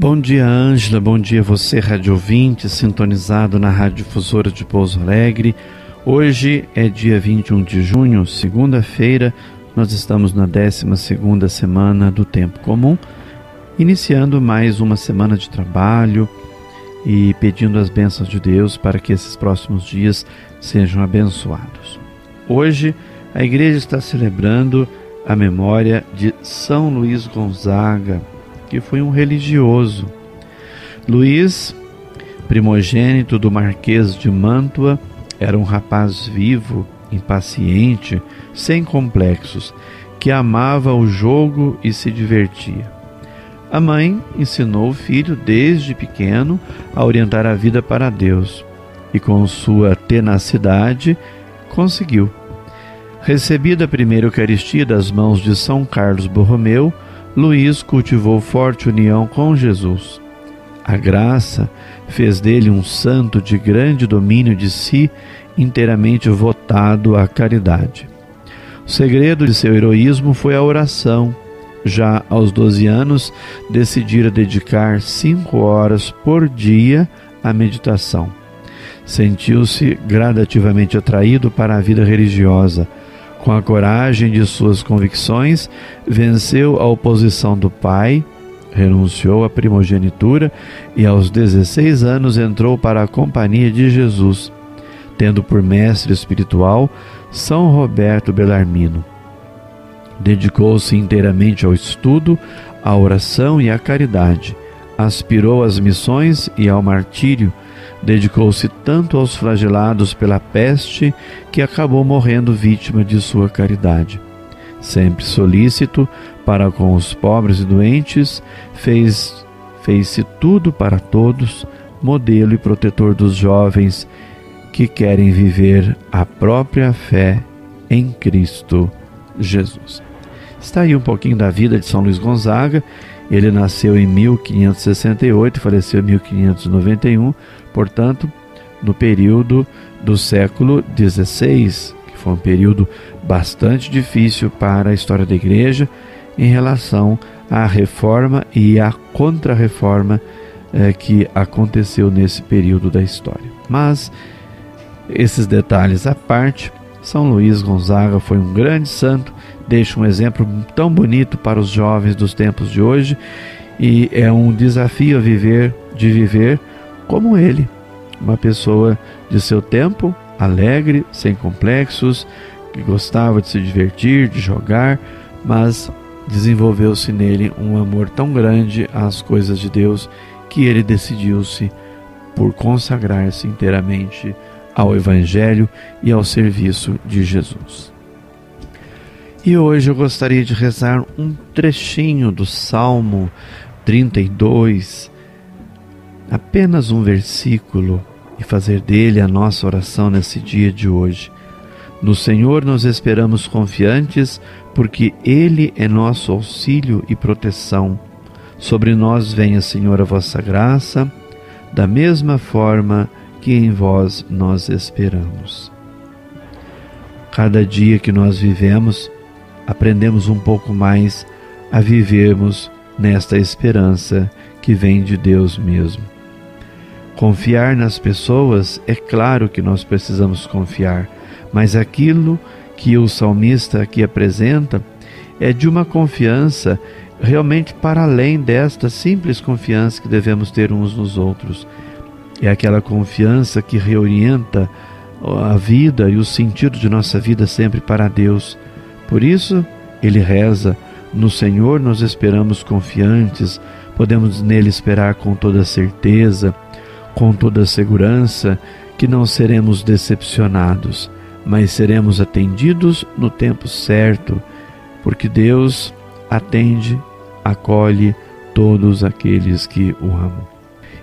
Bom dia, Ângela. Bom dia, você, rádio ouvinte, sintonizado na Rádio Difusora de Pouso Alegre. Hoje é dia 21 de junho, segunda-feira. Nós estamos na 12 semana do Tempo Comum, iniciando mais uma semana de trabalho e pedindo as bênçãos de Deus para que esses próximos dias sejam abençoados. Hoje, a igreja está celebrando a memória de São Luís Gonzaga, que foi um religioso. Luís, primogênito do Marquês de Mantua, era um rapaz vivo, impaciente, sem complexos, que amava o jogo e se divertia. A mãe ensinou o filho desde pequeno a orientar a vida para Deus e, com sua tenacidade, conseguiu. Recebida a primeira Eucaristia das mãos de São Carlos Borromeu, Luís cultivou forte união com Jesus. A graça fez dele um santo de grande domínio de si, inteiramente votado à caridade. O segredo de seu heroísmo foi a oração. Já aos 12 anos, decidira dedicar cinco horas por dia à meditação. Sentiu-se gradativamente atraído para a vida religiosa com a coragem de suas convicções, venceu a oposição do pai, renunciou à primogenitura e aos 16 anos entrou para a companhia de Jesus, tendo por mestre espiritual São Roberto Belarmino. Dedicou-se inteiramente ao estudo, à oração e à caridade. Aspirou às missões e ao martírio, Dedicou-se tanto aos flagelados pela peste que acabou morrendo vítima de sua caridade. Sempre solícito para com os pobres e doentes, fez fez-se tudo para todos, modelo e protetor dos jovens que querem viver a própria fé em Cristo Jesus. Está aí um pouquinho da vida de São Luís Gonzaga. Ele nasceu em 1568 e faleceu em 1591 portanto, no período do século XVI, que foi um período bastante difícil para a história da Igreja em relação à reforma e à contra-reforma eh, que aconteceu nesse período da história. Mas, esses detalhes à parte, São Luís Gonzaga foi um grande santo, deixa um exemplo tão bonito para os jovens dos tempos de hoje e é um desafio a viver, de viver como ele, uma pessoa de seu tempo, alegre, sem complexos, que gostava de se divertir, de jogar, mas desenvolveu-se nele um amor tão grande às coisas de Deus que ele decidiu-se por consagrar-se inteiramente ao Evangelho e ao serviço de Jesus. E hoje eu gostaria de rezar um trechinho do Salmo 32, apenas um versículo e fazer dele a nossa oração nesse dia de hoje. No Senhor nos esperamos confiantes, porque Ele é nosso auxílio e proteção. Sobre nós venha, Senhor, a vossa graça, da mesma forma que em vós nós esperamos. Cada dia que nós vivemos, aprendemos um pouco mais a vivermos nesta esperança que vem de Deus mesmo. Confiar nas pessoas, é claro que nós precisamos confiar, mas aquilo que o salmista aqui apresenta é de uma confiança realmente para além desta simples confiança que devemos ter uns nos outros. É aquela confiança que reorienta a vida e o sentido de nossa vida sempre para Deus. Por isso, ele reza: No Senhor nós esperamos confiantes, podemos nele esperar com toda certeza com toda segurança que não seremos decepcionados, mas seremos atendidos no tempo certo, porque Deus atende, acolhe todos aqueles que o amam.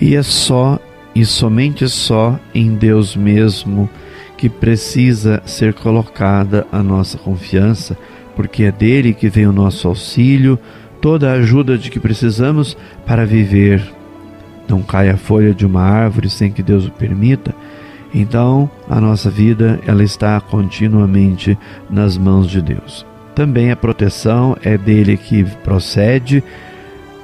E é só e somente só em Deus mesmo que precisa ser colocada a nossa confiança, porque é dele que vem o nosso auxílio, toda a ajuda de que precisamos para viver. Não cai a folha de uma árvore sem que Deus o permita. Então, a nossa vida ela está continuamente nas mãos de Deus. Também a proteção é dele que procede.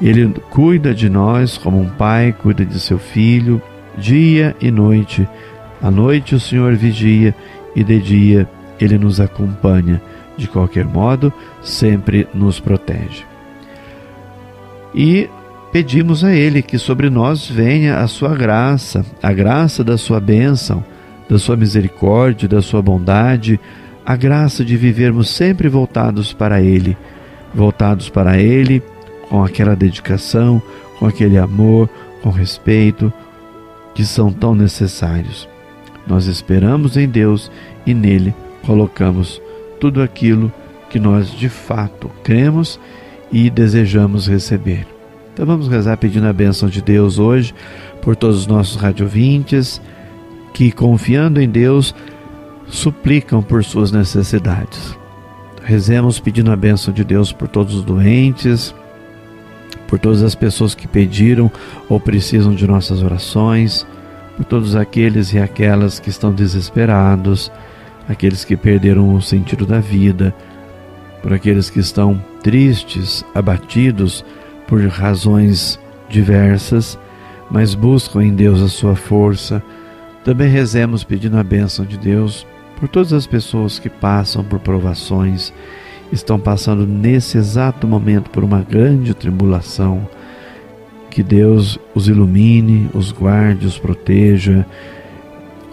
Ele cuida de nós como um pai cuida de seu filho, dia e noite. À noite o Senhor vigia e de dia ele nos acompanha. De qualquer modo, sempre nos protege. E pedimos a Ele que sobre nós venha a sua graça, a graça da sua bênção, da sua misericórdia, da sua bondade, a graça de vivermos sempre voltados para Ele, voltados para Ele com aquela dedicação, com aquele amor, com respeito, que são tão necessários. Nós esperamos em Deus e nele colocamos tudo aquilo que nós de fato cremos e desejamos receber. Então vamos rezar pedindo a bênção de Deus hoje por todos os nossos radiovintes que, confiando em Deus, suplicam por suas necessidades. Rezemos pedindo a bênção de Deus por todos os doentes, por todas as pessoas que pediram ou precisam de nossas orações, por todos aqueles e aquelas que estão desesperados, aqueles que perderam o sentido da vida, por aqueles que estão tristes, abatidos por razões diversas, mas buscam em Deus a sua força. Também rezemos pedindo a bênção de Deus por todas as pessoas que passam por provações estão passando nesse exato momento por uma grande tribulação. Que Deus os ilumine, os guarde, os proteja,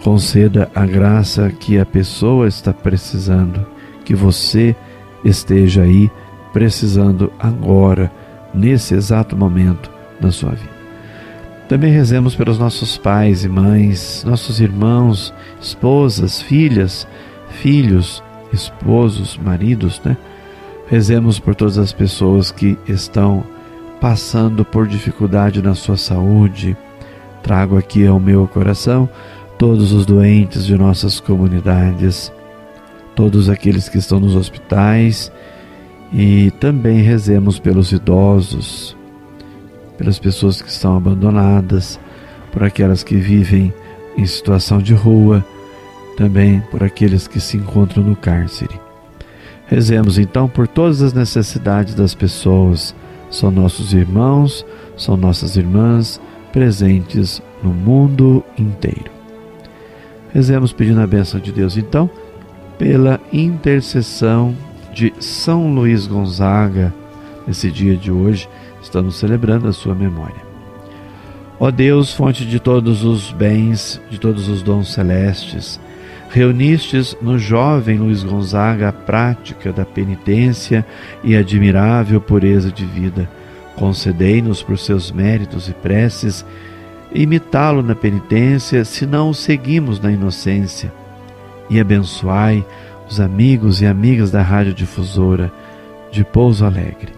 conceda a graça que a pessoa está precisando, que você esteja aí precisando agora, nesse exato momento da sua vida. Também rezemos pelos nossos pais e mães, nossos irmãos, esposas, filhas, filhos, esposos, maridos, né? Rezemos por todas as pessoas que estão passando por dificuldade na sua saúde. Trago aqui ao meu coração todos os doentes de nossas comunidades, todos aqueles que estão nos hospitais e também rezemos pelos idosos, pelas pessoas que estão abandonadas, por aquelas que vivem em situação de rua, também por aqueles que se encontram no cárcere. Rezemos então por todas as necessidades das pessoas, são nossos irmãos, são nossas irmãs presentes no mundo inteiro. Rezemos pedindo a bênção de Deus então pela intercessão de São Luís Gonzaga. Nesse dia de hoje, estamos celebrando a sua memória. Ó Deus, fonte de todos os bens, de todos os dons celestes, Reunistes no jovem Luiz Gonzaga a prática da penitência e admirável pureza de vida. Concedei-nos por seus méritos e preces imitá-lo na penitência, se não o seguimos na inocência. E abençoai os amigos e amigas da Rádio Difusora de Pouso Alegre.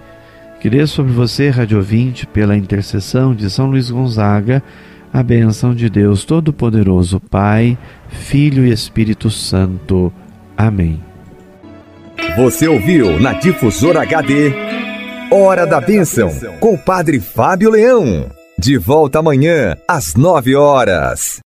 Que sobre você, Rádio Ouvinte, pela intercessão de São Luís Gonzaga, a bênção de Deus Todo-Poderoso, Pai, Filho e Espírito Santo. Amém. Você ouviu na Difusora HD Hora da Bênção, com o Padre Fábio Leão. De volta amanhã, às nove horas.